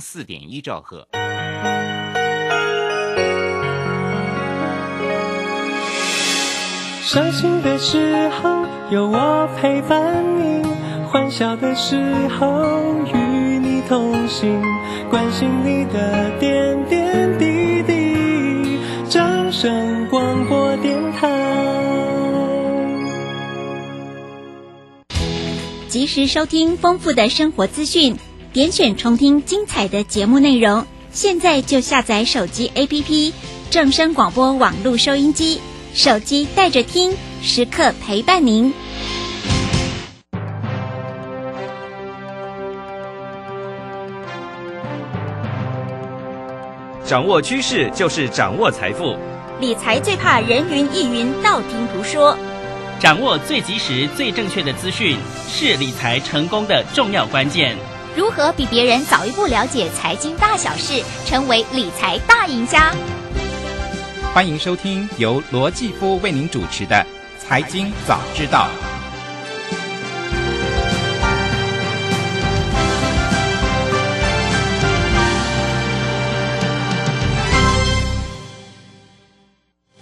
四点一兆赫。伤心的时候有我陪伴你，欢笑的时候与你同行，关心你的点点滴滴。掌声广播电台，及时收听丰富的生活资讯，点选重听精彩的节目内容。现在就下载手机 APP 正声广播网络收音机。手机带着听，时刻陪伴您。掌握趋势就是掌握财富，理财最怕人云亦云、道听途说。掌握最及时、最正确的资讯，是理财成功的重要关键。如何比别人早一步了解财经大小事，成为理财大赢家？欢迎收听由罗继夫为您主持的《财经早知道》。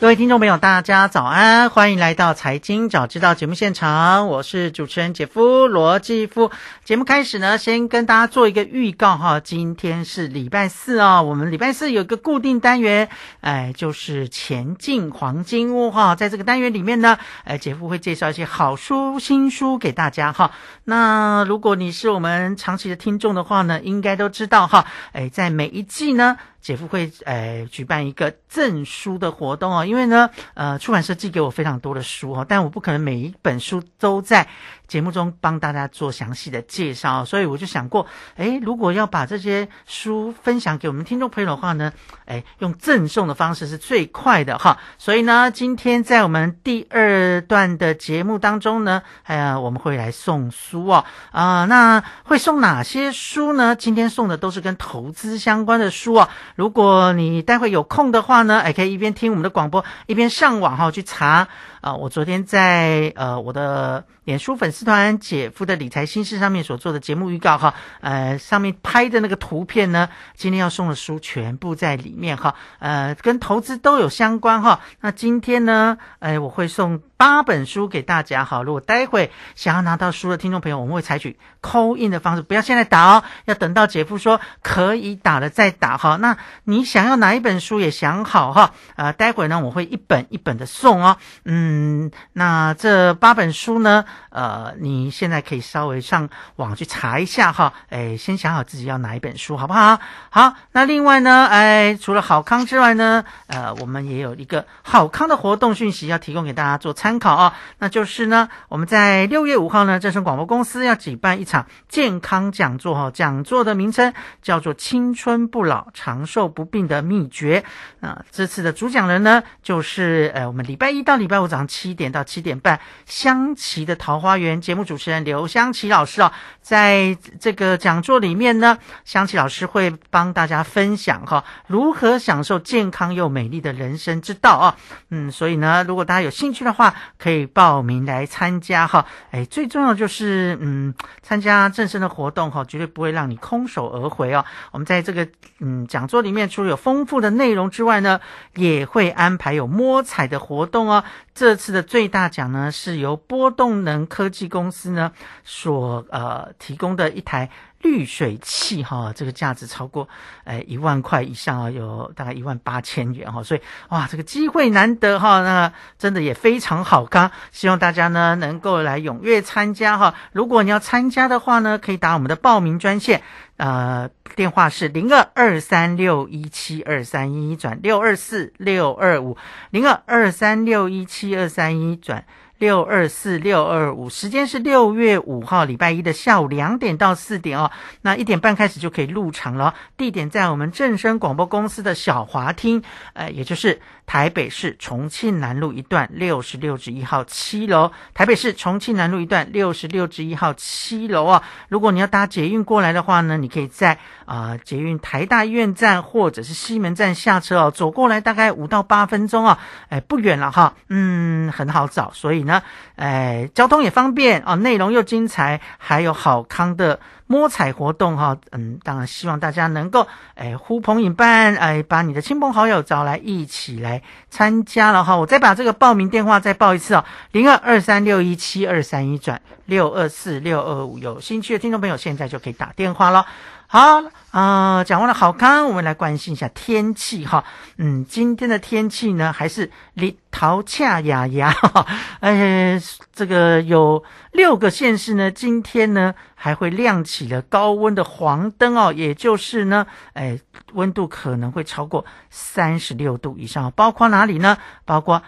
各位听众朋友，大家早安，欢迎来到《财经早知道》节目现场，我是主持人姐夫罗继夫。节目开始呢，先跟大家做一个预告哈，今天是礼拜四哦，我们礼拜四有个固定单元，哎，就是前进黄金屋哈，在这个单元里面呢，哎，姐夫会介绍一些好书、新书给大家哈。那如果你是我们长期的听众的话呢，应该都知道哈，哎，在每一季呢。姐夫会诶举办一个赠书的活动哦，因为呢，呃，出版社寄给我非常多的书哦，但我不可能每一本书都在节目中帮大家做详细的介绍，所以我就想过，诶，如果要把这些书分享给我们听众朋友的话呢，诶，用赠送的方式是最快的哈，所以呢，今天在我们第二段的节目当中呢，哎呀，我们会来送书哦，啊，那会送哪些书呢？今天送的都是跟投资相关的书哦。如果你待会有空的话呢，也可以一边听我们的广播，一边上网哈去查啊。我昨天在呃我的脸书粉丝团“姐夫的理财心事”上面所做的节目预告哈，呃上面拍的那个图片呢，今天要送的书全部在里面哈，呃跟投资都有相关哈。那今天呢，哎我会送八本书给大家哈。如果待会想要拿到书的听众朋友，我们会采取扣印的方式，不要现在打哦，要等到姐夫说可以打了再打哈。那你想要哪一本书也想好哈，呃，待会呢我会一本一本的送哦，嗯，那这八本书呢，呃，你现在可以稍微上网去查一下哈，哎，先想好自己要哪一本书好不好？好，那另外呢，哎，除了好康之外呢，呃，我们也有一个好康的活动讯息要提供给大家做参参考啊，那就是呢，我们在六月五号呢，正声广播公司要举办一场健康讲座哈，讲座的名称叫做“青春不老，长寿”。不病的秘诀啊！这次的主讲人呢，就是呃，我们礼拜一到礼拜五早上七点到七点半，香琪的桃花源节目主持人刘香琪老师啊，在这个讲座里面呢，香琪老师会帮大家分享哈，如何享受健康又美丽的人生之道啊！嗯，所以呢，如果大家有兴趣的话，可以报名来参加哈。哎，最重要就是嗯，参加正式的活动哈，绝对不会让你空手而回哦。我们在这个嗯讲座。里面除了有丰富的内容之外呢，也会安排有摸彩的活动哦。这次的最大奖呢，是由波动能科技公司呢所呃提供的一台。滤水器哈，这个价值超过诶一万块以上啊，有大概一万八千元哈，所以哇，这个机会难得哈，那真的也非常好刚，希望大家呢能够来踊跃参加哈。如果你要参加的话呢，可以打我们的报名专线，呃，电话是零二二三六一七二三一转六二四六二五零二二三六一七二三一转。六二四六二五，时间是六月五号礼拜一的下午两点到四点哦。那一点半开始就可以入场了，地点在我们正声广播公司的小华厅，呃，也就是台北市重庆南路一段六十六至一号七楼。台北市重庆南路一段六十六至一号七楼啊。如果你要搭捷运过来的话呢，你可以在啊捷运台大医院站或者是西门站下车哦，走过来大概五到八分钟啊，哎，不远了哈，嗯，很好找，所以。呢，哎，交通也方便啊，内容又精彩，还有好康的摸彩活动哈。嗯，当然希望大家能够哎呼朋引伴，哎把你的亲朋好友找来一起来参加了哈。我再把这个报名电话再报一次哦，零二二三六一七二三一转六二四六二五，有兴趣的听众朋友现在就可以打电话了。好啊，讲完了好康，我们来关心一下天气哈。嗯，今天的天气呢，还是里桃恰雅雅。哎，这个有六个县市呢，今天呢还会亮起了高温的黄灯哦，也就是呢，哎，温度可能会超过三十六度以上，包括哪里呢？包括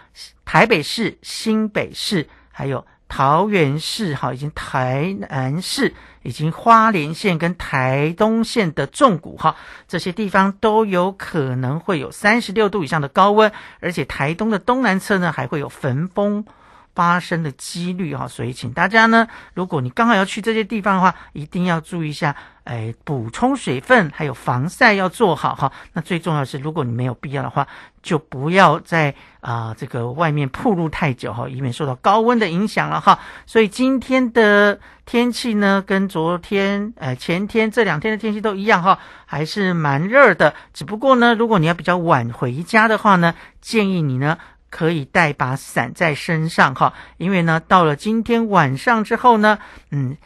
台北市、新北市，还有。桃园市哈，以及台南市，以及花莲县跟台东县的重谷哈，这些地方都有可能会有三十六度以上的高温，而且台东的东南侧呢，还会有焚风。发生的几率哈，所以请大家呢，如果你刚好要去这些地方的话，一定要注意一下。哎，补充水分，还有防晒要做好哈。那最重要是，如果你没有必要的话，就不要在啊这个外面曝露太久哈，以免受到高温的影响了哈。所以今天的天气呢，跟昨天、呃前天这两天的天气都一样哈，还是蛮热的。只不过呢，如果你要比较晚回家的话呢，建议你呢可以带把伞在身上哈，因为呢到了今天晚上之后呢，嗯。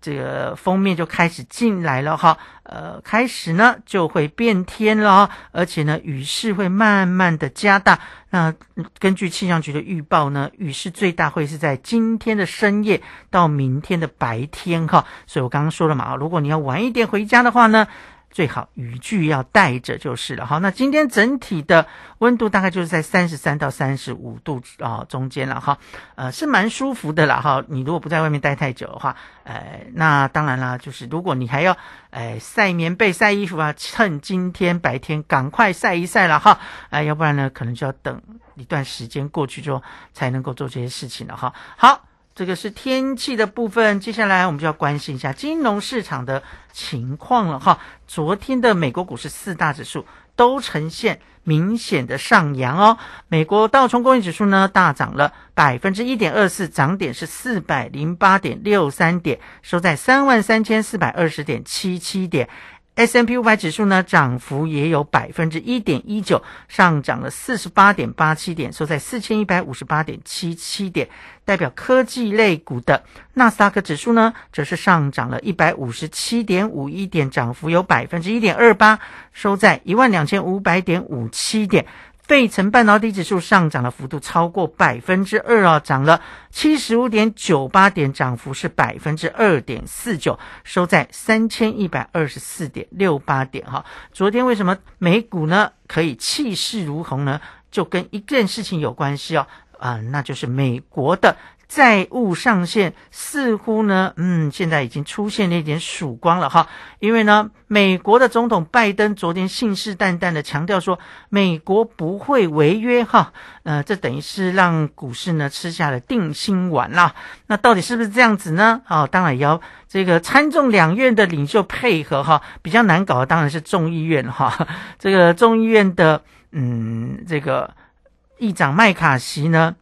这个封面就开始进来了哈，呃，开始呢就会变天了，而且呢雨势会慢慢的加大。那根据气象局的预报呢，雨势最大会是在今天的深夜到明天的白天哈。所以我刚刚说了嘛，如果你要晚一点回家的话呢。最好雨具要带着就是了。好，那今天整体的温度大概就是在三十三到三十五度啊中间了哈，呃，是蛮舒服的啦哈。你如果不在外面待太久的话，呃，那当然啦，就是如果你还要呃晒棉被、晒衣服啊，趁今天白天赶快晒一晒了哈，哎，要不然呢，可能就要等一段时间过去之后才能够做这些事情了哈。好。这个是天气的部分，接下来我们就要关心一下金融市场的情况了哈。昨天的美国股市四大指数都呈现明显的上扬哦。美国道琼工业指数呢大涨了百分之一点二四，涨点是四百零八点六三点，收在三万三千四百二十点七七点。S M P 五百指数呢，涨幅也有百分之一点一九，上涨了四十八点八七点，收在四千一百五十八点七七点。代表科技类股的纳斯达克指数呢，则是上涨了一百五十七点五一点，涨幅有百分之一点二八，收在一万两千五百点五七点。费城半导体指数上涨的幅度超过百分之二啊，涨了七十五点九八点，涨幅是百分之二点四九，收在三千一百二十四点六八点哈。昨天为什么美股呢可以气势如虹呢？就跟一件事情有关系哦，啊，那就是美国的。债务上限似乎呢，嗯，现在已经出现了一点曙光了哈。因为呢，美国的总统拜登昨天信誓旦旦的强调说，美国不会违约哈。呃，这等于是让股市呢吃下了定心丸啦。那到底是不是这样子呢？哦，当然要这个参众两院的领袖配合哈。比较难搞的当然是众议院哈。这个众议院的嗯，这个议长麦卡锡呢。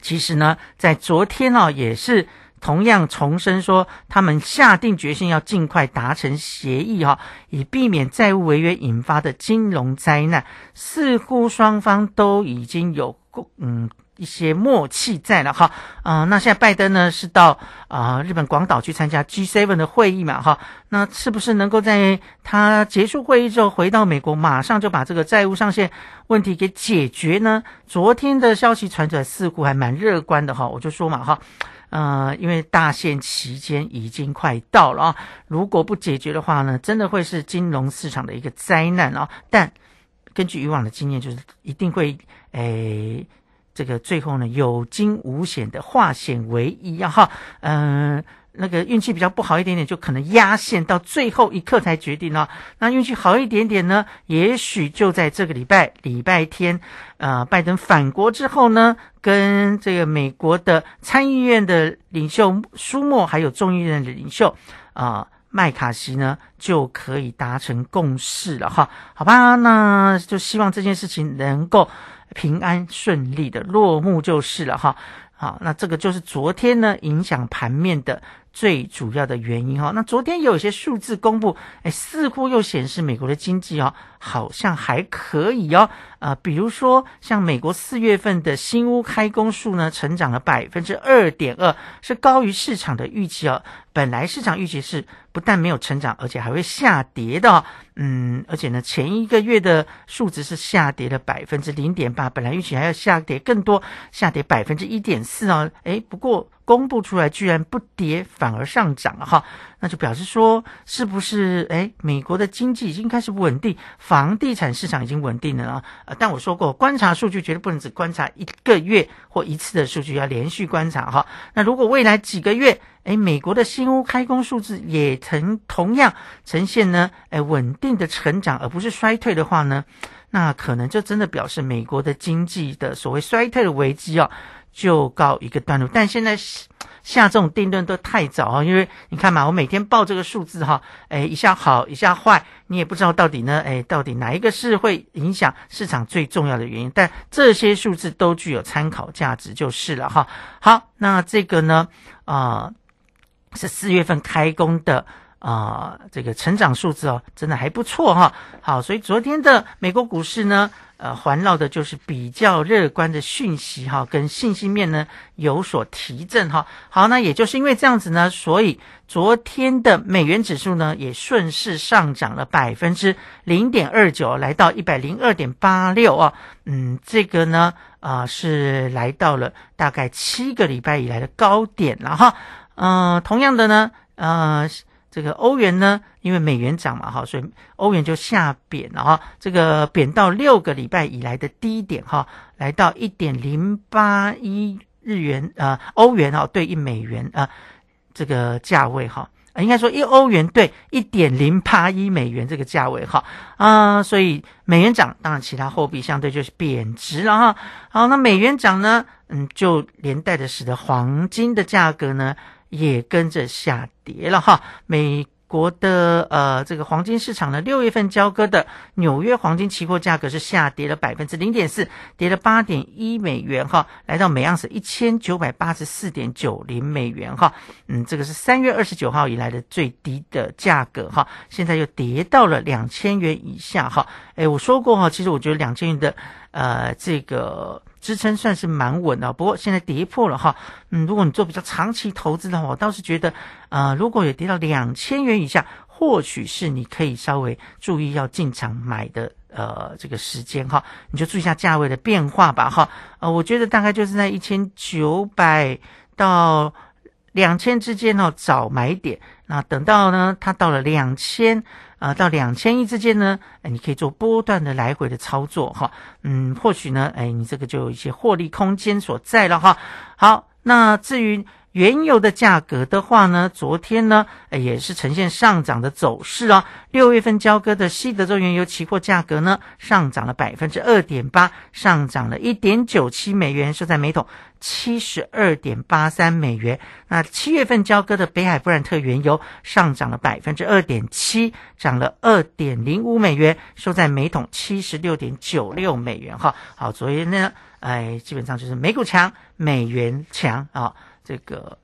其实呢，在昨天哦，也是同样重申说，他们下定决心要尽快达成协议哈，以避免债务违约引发的金融灾难。似乎双方都已经有共嗯。一些默契在了哈，啊，那现在拜登呢是到啊日本广岛去参加 G7 的会议嘛哈，那是不是能够在他结束会议之后回到美国，马上就把这个债务上限问题给解决呢？昨天的消息传出来似乎还蛮乐观的哈，我就说嘛哈，呃，因为大限期间已经快到了啊，如果不解决的话呢，真的会是金融市场的一个灾难啊。但根据以往的经验，就是一定会诶。这个最后呢，有惊无险的化险为夷啊哈，嗯，那个运气比较不好一点点，就可能压线到最后一刻才决定哦。那运气好一点点呢，也许就在这个礼拜礼拜天，呃，拜登返国之后呢，跟这个美国的参议院的领袖舒默，还有众议院的领袖啊麦卡锡呢，就可以达成共识了哈。好吧，那就希望这件事情能够。平安顺利的落幕就是了哈，好，那这个就是昨天呢影响盘面的最主要的原因哈。那昨天有些数字公布，哎，似乎又显示美国的经济哦好像还可以哦。啊，比如说像美国四月份的新屋开工数呢，成长了百分之二点二，是高于市场的预期哦。本来市场预期是不但没有成长，而且还会下跌的。嗯，而且呢，前一个月的数值是下跌了百分之零点八，本来预期还要下跌更多，下跌百分之一点四哦。诶，不过公布出来居然不跌，反而上涨了哈，那就表示说是不是诶，美国的经济已经开始稳定，房地产市场已经稳定了啊？但我说过，观察数据绝对不能只观察一个月或一次的数据，要连续观察哈。那如果未来几个月，诶，美国的新屋开工数字也呈同样呈现呢，诶，稳定的成长，而不是衰退的话呢，那可能就真的表示美国的经济的所谓衰退的危机哦，就告一个段落。但现在下这种定论都太早啊，因为你看嘛，我每天报这个数字哈，诶，一下好，一下坏，你也不知道到底呢，诶，到底哪一个是会影响市场最重要的原因。但这些数字都具有参考价值就是了哈。好，那这个呢，啊。是四月份开工的啊，这个成长数字哦，真的还不错哈。好，所以昨天的美国股市呢，呃，环绕的就是比较乐观的讯息哈，跟信息面呢有所提振哈。好，那也就是因为这样子呢，所以昨天的美元指数呢也顺势上涨了百分之零点二九，来到一百零二点八六啊。嗯，这个呢啊是来到了大概七个礼拜以来的高点了哈。嗯，同样的呢，呃，这个欧元呢，因为美元涨嘛，哈，所以欧元就下贬了哈，这个贬到六个礼拜以来的低点哈，来到一点零八一日元呃欧元哈对一美元啊这个价位哈，应该说一欧元对一点零八一美元这个价位哈啊，所以美元涨，当然其他货币相对就是贬值了哈。好，那美元涨呢，嗯，就连带的使得黄金的价格呢。也跟着下跌了哈。美国的呃这个黄金市场呢，六月份交割的纽约黄金期货价格是下跌了百分之零点四，跌了八点一美元哈，来到每盎司一千九百八十四点九零美元哈。嗯，这个是三月二十九号以来的最低的价格哈，现在又跌到了两千元以下哈。哎，我说过哈，其实我觉得两千元的呃这个。支撑算是蛮稳的，不过现在跌破了哈。嗯，如果你做比较长期投资的话，我倒是觉得，呃，如果有跌到两千元以下，或许是你可以稍微注意要进场买的，呃，这个时间哈。你就注意一下价位的变化吧哈。呃，我觉得大概就是在一千九百到两千之间哦，找买点。那等到呢，它到了两千。啊，到两千亿之间呢，哎，你可以做波段的来回的操作哈，嗯，或许呢，哎，你这个就有一些获利空间所在了哈。好，那至于。原油的价格的话呢，昨天呢也是呈现上涨的走势哦。六月份交割的西德州原油期货价格呢上涨了百分之二点八，上涨了一点九七美元，收在每桶七十二点八三美元。那七月份交割的北海布兰特原油上涨了百分之二点七，涨了二点零五美元，收在每桶七十六点九六美元。哈，好，昨天呢，哎，基本上就是美股强，美元强啊。这个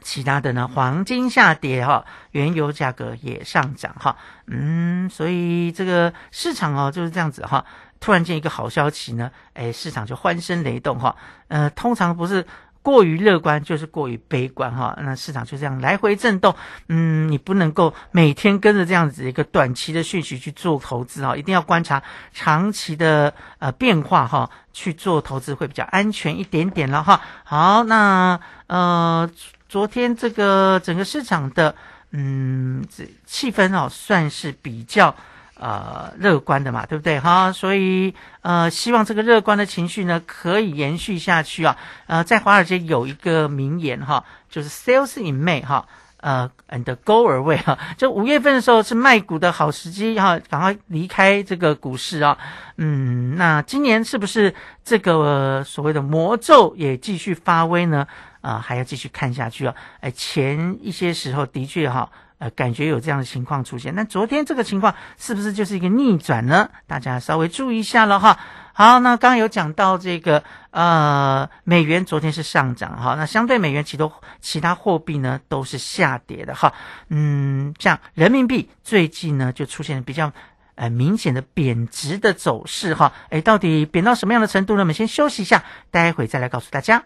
其他的呢，黄金下跌哈，原油价格也上涨哈，嗯，所以这个市场哦就是这样子哈，突然间一个好消息呢，哎，市场就欢声雷动哈，呃，通常不是。过于乐观就是过于悲观哈，那市场就这样来回震动。嗯，你不能够每天跟着这样子一个短期的讯息去做投资哈，一定要观察长期的呃变化哈，去做投资会比较安全一点点了哈。好，那呃昨天这个整个市场的嗯这气氛哦，算是比较。呃，乐观的嘛，对不对哈？所以呃，希望这个乐观的情绪呢，可以延续下去啊。呃，在华尔街有一个名言哈，就是 “Sales in May” 哈，呃，and go away 哈，就五月份的时候是卖股的好时机哈，赶快离开这个股市啊。嗯，那今年是不是这个所谓的魔咒也继续发威呢？啊，还要继续看下去啊。哎，前一些时候的确哈。呃，感觉有这样的情况出现。那昨天这个情况是不是就是一个逆转呢？大家稍微注意一下了哈。好，那刚有讲到这个呃，美元昨天是上涨哈，那相对美元其他其他货币呢都是下跌的哈。嗯，像人民币最近呢就出现比较呃明显的贬值的走势哈。哎，到底贬到什么样的程度呢？我们先休息一下，待会再来告诉大家。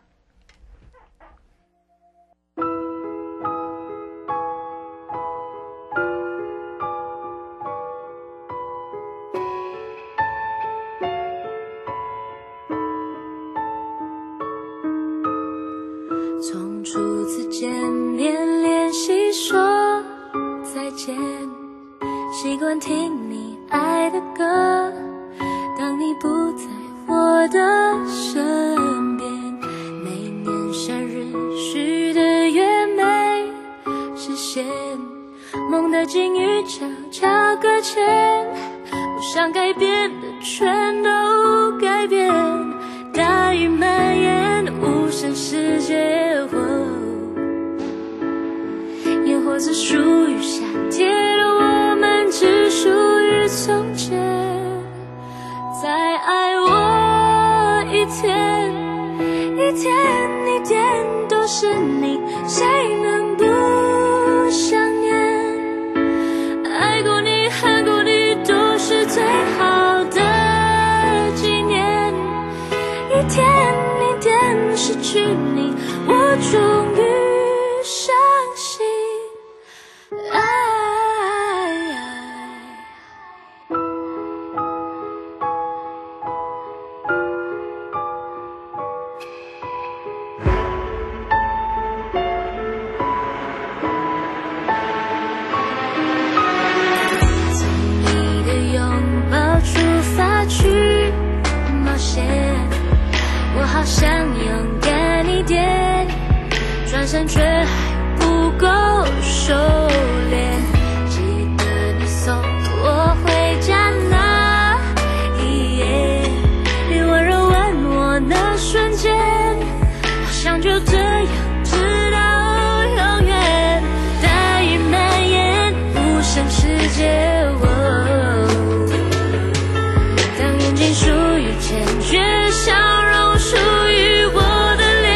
属于坚决，笑容属于我的脸。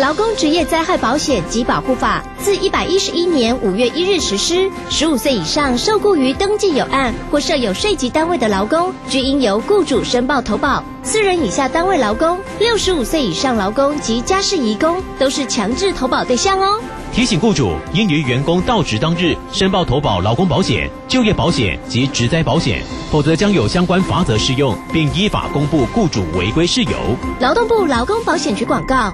劳工职业灾害保险及保护法自一百一十一年五月一日实施。十五岁以上受雇于登记有案或设有税籍单位的劳工，均应由雇主申报投保。四人以下单位劳工、六十五岁以上劳工及家事移工都是强制投保对象哦。提醒雇主应于员工到职当日申报投保劳工保险、就业保险及职灾保险，否则将有相关罚则适用，并依法公布雇主违规事由。劳动部劳工保险局广告。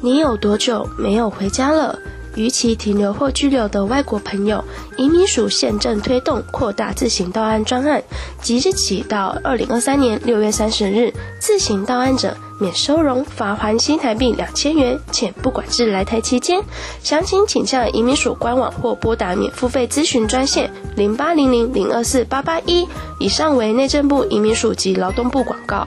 你有多久没有回家了？逾期停留或居留的外国朋友，移民署现正推动扩大自行到案专案，即日起到二零二三年六月三十日，自行到案者免收容、罚还新台币两千元，且不管制来台期间。详情请向移民署官网或拨打免付费咨询专线零八零零零二四八八一。以上为内政部移民署及劳动部广告。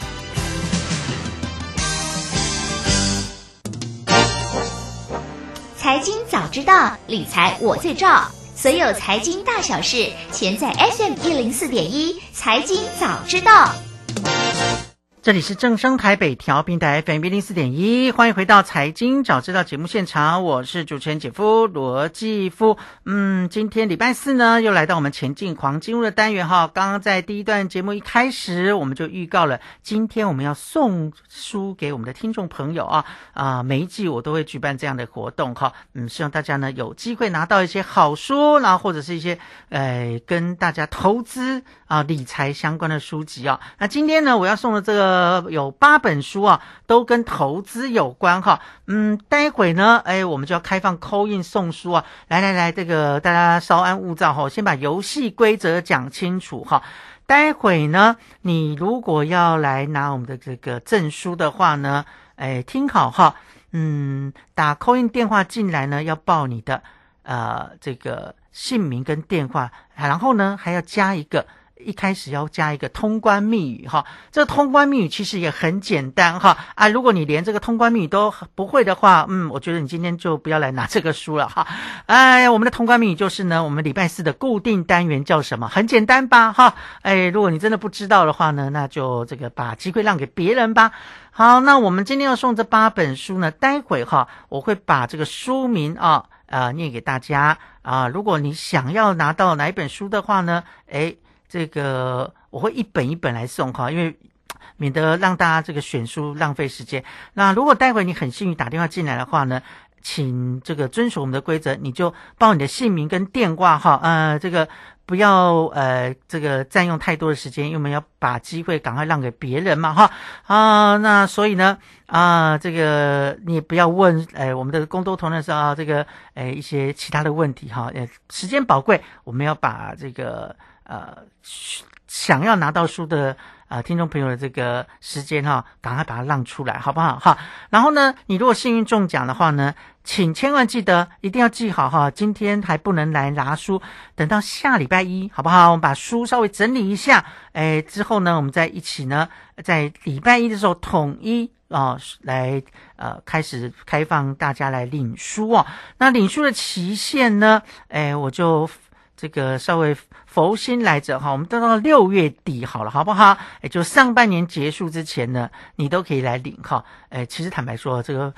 财经早知道，理财我最照。所有财经大小事，全在 FM 一零四点一。财经早知道。这里是正声台北调频台 FM 一零四点一，欢迎回到财经早知道节目现场，我是主持人姐夫罗继夫。嗯，今天礼拜四呢，又来到我们前进黄金入的单元哈。刚刚在第一段节目一开始，我们就预告了，今天我们要送书给我们的听众朋友啊啊，每一季我都会举办这样的活动哈。嗯，希望大家呢有机会拿到一些好书，然后或者是一些呃跟大家投资啊理财相关的书籍啊。那今天呢，我要送的这个。呃，有八本书啊，都跟投资有关哈。嗯，待会呢，哎，我们就要开放扣印送书啊。来来来，这个大家稍安勿躁哈，先把游戏规则讲清楚哈。待会呢，你如果要来拿我们的这个证书的话呢，哎，听好哈。嗯，打扣印电话进来呢，要报你的呃这个姓名跟电话，然后呢还要加一个。一开始要加一个通关密语哈，这通关密语其实也很简单哈啊，如果你连这个通关密语都不会的话，嗯，我觉得你今天就不要来拿这个书了哈。哎，我们的通关密语就是呢，我们礼拜四的固定单元叫什么？很简单吧哈。哎，如果你真的不知道的话呢，那就这个把机会让给别人吧。好，那我们今天要送这八本书呢，待会哈我会把这个书名啊啊念给大家啊。如果你想要拿到哪一本书的话呢，哎。这个我会一本一本来送哈，因为免得让大家这个选书浪费时间。那如果待会你很幸运打电话进来的话呢，请这个遵守我们的规则，你就报你的姓名跟电话哈，呃，这个不要呃这个占用太多的时间，因为我们要把机会赶快让给别人嘛哈啊，那所以呢啊，这个你也不要问哎我们的工作同仁说啊这个哎一些其他的问题哈，呃时间宝贵，我们要把这个。呃，想要拿到书的呃听众朋友的这个时间哈，赶快把它让出来，好不好哈？然后呢，你如果幸运中奖的话呢，请千万记得一定要记好哈，今天还不能来拿书，等到下礼拜一，好不好？我们把书稍微整理一下，哎，之后呢，我们再一起呢，在礼拜一的时候统一啊来呃开始开放大家来领书哦。那领书的期限呢，哎，我就。这个稍微佛心来着哈，我们等到六月底好了，好不好？也就上半年结束之前呢，你都可以来领哈。哎，其实坦白说，这个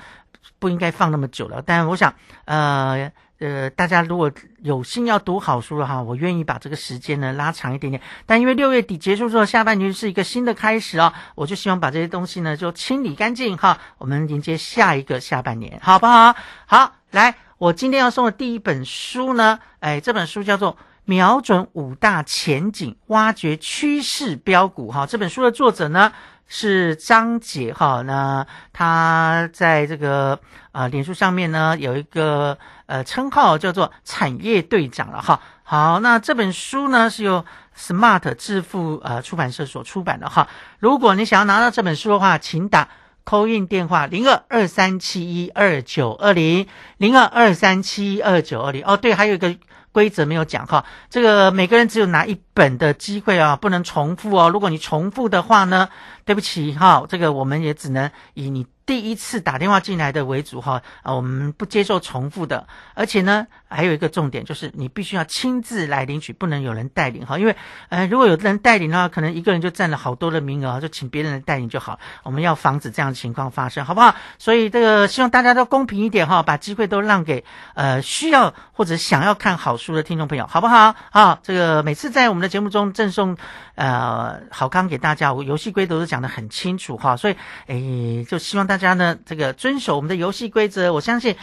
不应该放那么久了。但我想，呃呃，大家如果有心要读好书的话，我愿意把这个时间呢拉长一点点。但因为六月底结束之后，下半年是一个新的开始哦，我就希望把这些东西呢就清理干净哈，我们迎接下一个下半年，好不好？好，来。我今天要送的第一本书呢，哎，这本书叫做《瞄准五大前景，挖掘趋势标股》哈。这本书的作者呢是张杰哈，那他在这个呃脸书上面呢有一个呃称号叫做产业队长了哈。好，那这本书呢是由 Smart 致富呃出版社所出版的哈。如果你想要拿到这本书的话，请打。扣印电话零二二三七一二九二零零二二三七一二九二零哦，对，还有一个规则没有讲哈，这个每个人只有拿一本的机会啊，不能重复哦。如果你重复的话呢，对不起哈，这个我们也只能以你第一次打电话进来的为主哈啊，我们不接受重复的，而且呢。还有一个重点就是，你必须要亲自来领取，不能有人带领哈。因为，呃，如果有人带领的话，可能一个人就占了好多的名额，就请别人来带领就好。我们要防止这样的情况发生，好不好？所以这个希望大家都公平一点哈，把机会都让给呃需要或者想要看好书的听众朋友，好不好？啊，这个每次在我们的节目中赠送呃好康给大家，我游戏规则都讲得很清楚哈。所以，诶，就希望大大家呢这个遵守我们的游戏规则，我相信。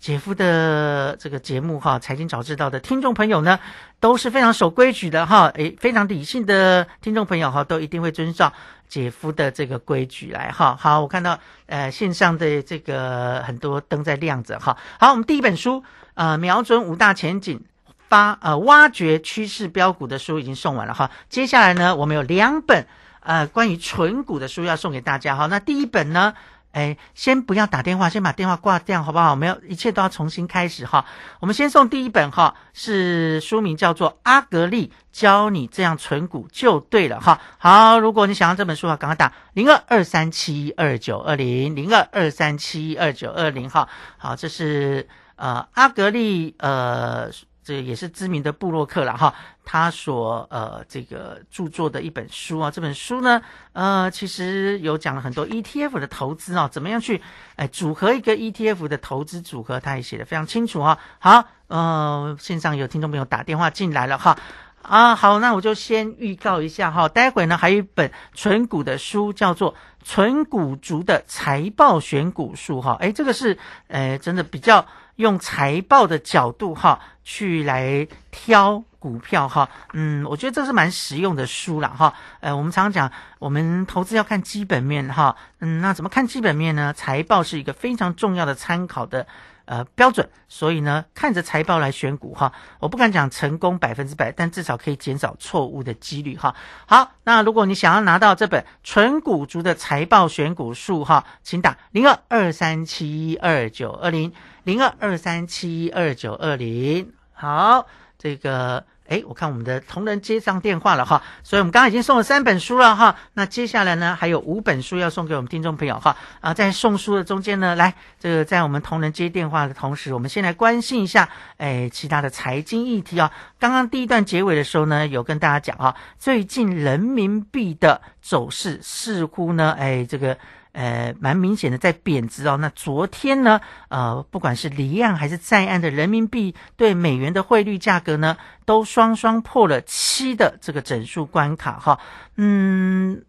姐夫的这个节目哈，财经早知道的听众朋友呢，都是非常守规矩的哈，诶，非常理性的听众朋友哈，都一定会遵照姐夫的这个规矩来哈。好，我看到呃线上的这个很多灯在亮着哈。好，我们第一本书呃，瞄准五大前景。发呃挖掘趋势标股的书已经送完了哈，接下来呢，我们有两本呃关于纯股的书要送给大家哈。那第一本呢，哎，先不要打电话，先把电话挂掉好不好？我们要一切都要重新开始哈。我们先送第一本哈，是书名叫做《阿格力教你这样存股就对了》哈。好，如果你想要这本书啊，赶快打零二二三七二九二零零二二三七二九二零哈。好，这是呃阿格力呃。这也是知名的布洛克了哈，他所呃这个著作的一本书啊，这本书呢，呃，其实有讲了很多 ETF 的投资啊，怎么样去哎组合一个 ETF 的投资组合，他也写的非常清楚啊。好，呃，线上有听众朋友打电话进来了哈，啊，好，那我就先预告一下哈，待会呢还有一本纯股的书，叫做《纯股族的财报选股术》哈，哎，这个是呃真的比较。用财报的角度哈，去来挑股票哈，嗯，我觉得这是蛮实用的书了哈。呃，我们常常讲，我们投资要看基本面哈，嗯，那怎么看基本面呢？财报是一个非常重要的参考的呃标准，所以呢，看着财报来选股哈，我不敢讲成功百分之百，但至少可以减少错误的几率哈。好，那如果你想要拿到这本纯股族的财报选股术哈，请打零二二三七二九二零。零二二三七二九二零，好，这个，哎，我看我们的同仁接上电话了哈，所以我们刚刚已经送了三本书了哈，那接下来呢，还有五本书要送给我们听众朋友哈，啊，在送书的中间呢，来，这个在我们同仁接电话的同时，我们先来关心一下，哎，其他的财经议题啊，刚刚第一段结尾的时候呢，有跟大家讲哈，最近人民币的走势似乎呢，哎，这个。呃，蛮明显的在贬值哦。那昨天呢，呃，不管是离岸还是在岸的人民币对美元的汇率价格呢，都双双破了七的这个整数关卡哈。嗯，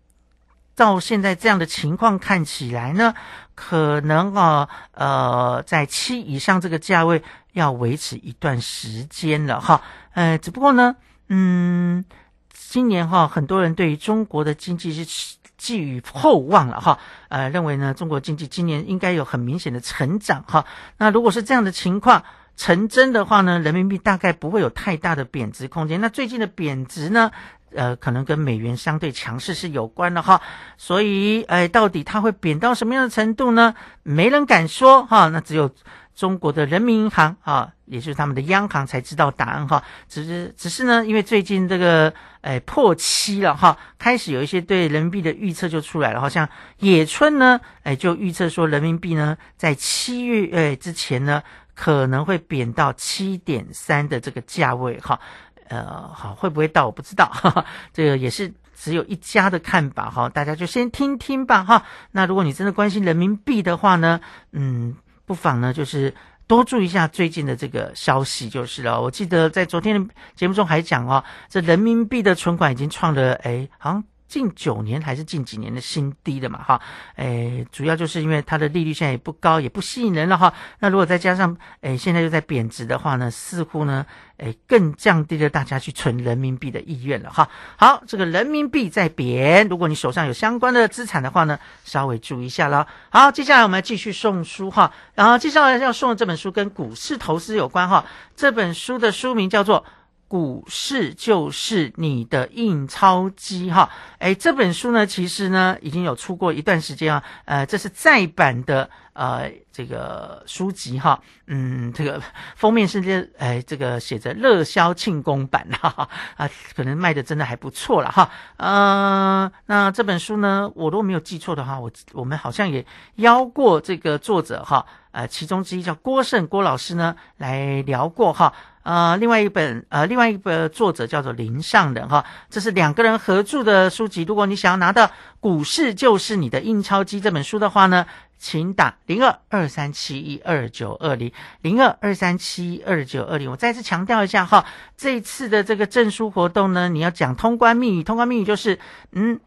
到现在这样的情况看起来呢，可能啊，呃，在七以上这个价位要维持一段时间了哈。呃，只不过呢，嗯，今年哈，很多人对于中国的经济是。寄予厚望了哈，呃，认为呢，中国经济今年应该有很明显的成长哈。那如果是这样的情况成真的话呢，人民币大概不会有太大的贬值空间。那最近的贬值呢，呃，可能跟美元相对强势是有关的哈。所以，哎，到底它会贬到什么样的程度呢？没人敢说哈。那只有。中国的人民银行啊，也就是他们的央行才知道答案哈。只是只是呢，因为最近这个诶破七了哈，开始有一些对人民币的预测就出来了。好像野村呢，诶就预测说人民币呢在七月诶之前呢可能会贬到七点三的这个价位哈。呃，好会不会到我不知道，哈 哈这个也是只有一家的看法哈。大家就先听听吧哈。那如果你真的关心人民币的话呢，嗯。不妨呢，就是多注意一下最近的这个消息就是了。我记得在昨天的节目中还讲哦，这人民币的存款已经创了，哎，好像。近九年还是近几年的新低的嘛，哈，诶，主要就是因为它的利率现在也不高，也不吸引人了哈。那如果再加上诶现在又在贬值的话呢，似乎呢，诶更降低了大家去存人民币的意愿了哈。好，这个人民币在贬，如果你手上有相关的资产的话呢，稍微注意一下了。好，接下来我们继续送书哈，然后接下来要送的这本书跟股市投资有关哈。这本书的书名叫做。股市就是你的印钞机哈，哎，这本书呢，其实呢已经有出过一段时间啊，呃，这是再版的呃这个书籍哈，嗯，这个 封面是这哎这个写着热销庆功版哈。啊，可能卖的真的还不错了哈，呃，那这本书呢，我如果没有记错的话，我我们好像也邀过这个作者哈，呃，其中之一叫郭胜郭老师呢来聊过哈。呃，另外一本呃，另外一本作者叫做林上人哈，这是两个人合著的书籍。如果你想要拿到《股市就是你的印钞机》这本书的话呢，请打零二二三七一二九二零零二二三七二九二零。我再次强调一下哈，这一次的这个证书活动呢，你要讲通关密语，通关密语就是嗯。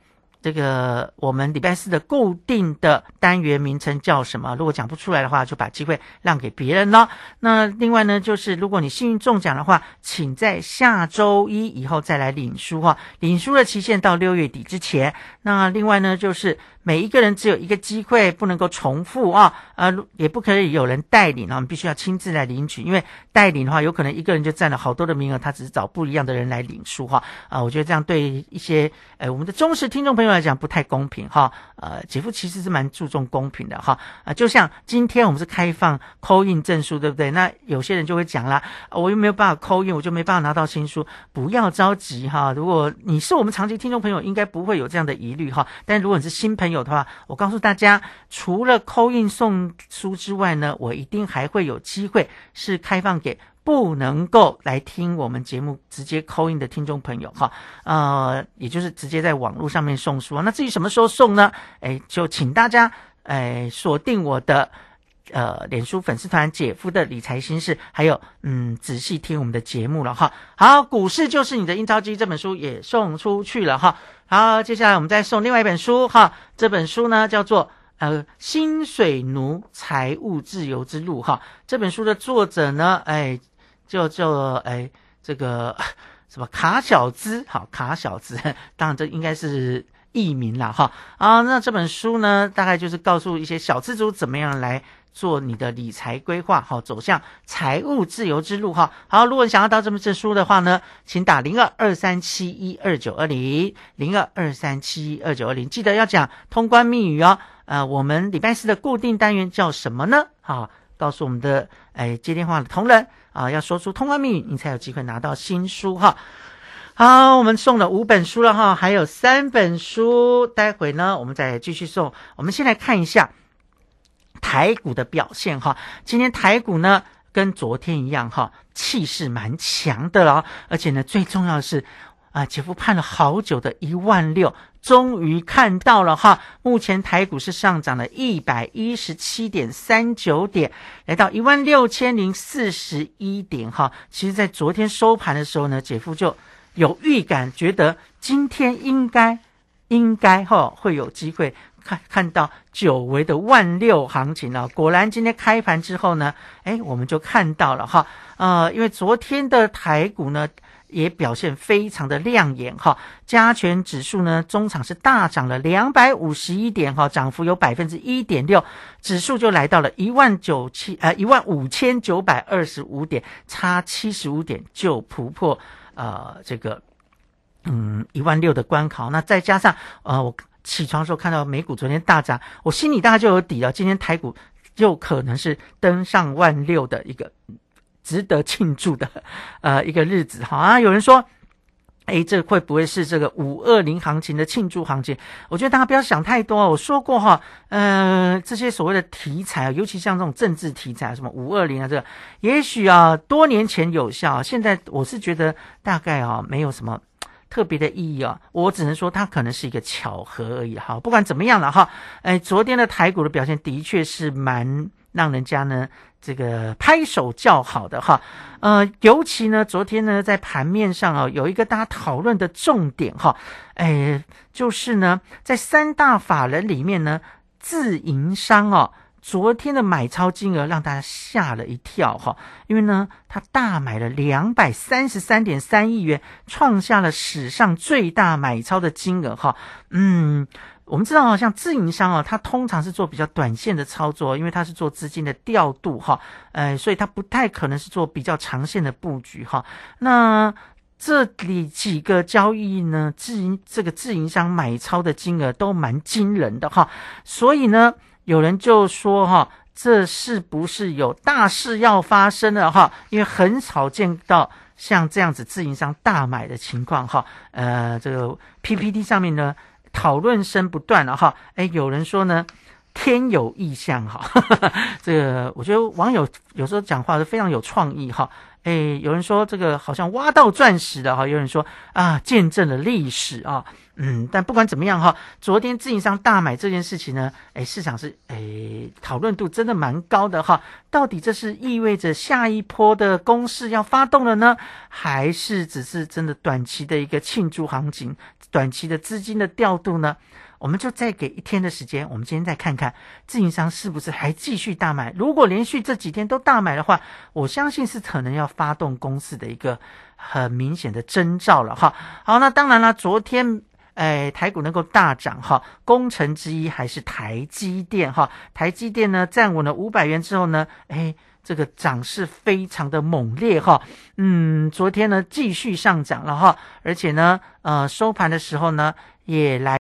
这个我们礼拜四的固定的单元名称叫什么？如果讲不出来的话，就把机会让给别人了。那另外呢，就是如果你幸运中奖的话，请在下周一以后再来领书哈。领书的期限到六月底之前。那另外呢，就是每一个人只有一个机会，不能够重复啊，呃，也不可以有人带领啊，我们必须要亲自来领取，因为带领的话，有可能一个人就占了好多的名额，他只是找不一样的人来领书哈。啊，我觉得这样对一些呃我们的忠实听众朋友来讲不太公平哈。呃，姐夫其实是蛮注重公平的哈。啊，就像今天我们是开放扣印证书，对不对？那有些人就会讲啦，我又没有办法扣印，我就没办法拿到新书。不要着急哈，如果你是我们长期听众朋友，应该不会有这样的疑虑哈。但如果你是新朋友的话，我告诉大家，除了扣印送书之外呢，我一定还会有机会是开放给不能够来听我们节目直接扣印的听众朋友哈。呃，也就是直接在网络上面送书。那至于什么时候送呢？哎，就请大家哎锁定我的。呃，脸书粉丝团姐夫的理财心事，还有嗯，仔细听我们的节目了哈。好，股市就是你的印钞机这本书也送出去了哈。好，接下来我们再送另外一本书哈。这本书呢叫做呃《薪水奴财务自由之路》哈。这本书的作者呢，哎，叫做哎这个什么卡小资，好卡小资，当然这应该是艺名了哈。啊，那这本书呢，大概就是告诉一些小资族怎么样来。做你的理财规划，好走向财务自由之路，哈。好，如果你想要到这本书的话呢，请打零二二三七一二九二零零二二三七一二九二零，记得要讲通关密语哦。呃，我们礼拜四的固定单元叫什么呢？好，告诉我们的哎接电话的同仁啊，要说出通关密语，你才有机会拿到新书哈。好，我们送了五本书了哈，还有三本书，待会呢我们再继续送。我们先来看一下。台股的表现哈，今天台股呢跟昨天一样哈，气势蛮强的了，而且呢最重要的是啊，姐夫盼了好久的一万六终于看到了哈。目前台股是上涨了一百一十七点三九点，来到一万六千零四十一点哈。其实，在昨天收盘的时候呢，姐夫就有预感，觉得今天应该应该哈会有机会。看看到久违的万六行情了，果然今天开盘之后呢，哎，我们就看到了哈，呃，因为昨天的台股呢也表现非常的亮眼哈，加权指数呢中场是大涨了两百五十一点哈，涨幅有百分之一点六，指数就来到了一万九七呃一万五千九百二十五点，差七十五点就突破呃这个嗯一万六的关口，那再加上呃我。起床的时候看到美股昨天大涨，我心里大概就有底了。今天台股就可能是登上万六的一个值得庆祝的 呃一个日子哈啊！有人说，哎，这会不会是这个五二零行情的庆祝行情？我觉得大家不要想太多。我说过哈，呃，这些所谓的题材啊，尤其像这种政治题材，什么五二零啊，这个也许啊多年前有效，现在我是觉得大概啊没有什么。特别的意义啊，我只能说它可能是一个巧合而已哈。不管怎么样了哈，哎，昨天的台股的表现的确是蛮让人家呢这个拍手叫好的哈。呃，尤其呢昨天呢在盘面上啊有一个大家讨论的重点哈，哎，就是呢在三大法人里面呢自营商哦。昨天的买超金额让大家吓了一跳哈，因为呢，他大买了两百三十三点三亿元，创下了史上最大买超的金额哈。嗯，我们知道像自营商啊，它通常是做比较短线的操作，因为它是做资金的调度哈，呃，所以它不太可能是做比较长线的布局哈。那这里几个交易呢，自营这个自营商买超的金额都蛮惊人的哈，所以呢。有人就说哈，这是不是有大事要发生了哈？因为很少见到像这样子自营商大买的情况哈。呃，这个 PPT 上面呢讨论声不断了哈。哎，有人说呢天有异象哈。这个我觉得网友有时候讲话是非常有创意哈。哎，有人说这个好像挖到钻石了哈，有人说啊，见证了历史啊，嗯，但不管怎么样哈，昨天自营商大买这件事情呢，哎，市场是哎讨论度真的蛮高的哈，到底这是意味着下一波的攻势要发动了呢，还是只是真的短期的一个庆祝行情，短期的资金的调度呢？我们就再给一天的时间，我们今天再看看自营商是不是还继续大买。如果连续这几天都大买的话，我相信是可能要发动公司的一个很明显的征兆了哈。好，那当然了，昨天诶台股能够大涨哈，功臣之一还是台积电哈。台积电呢站稳了五百元之后呢，诶这个涨势非常的猛烈哈。嗯，昨天呢继续上涨了哈，而且呢呃收盘的时候呢也来。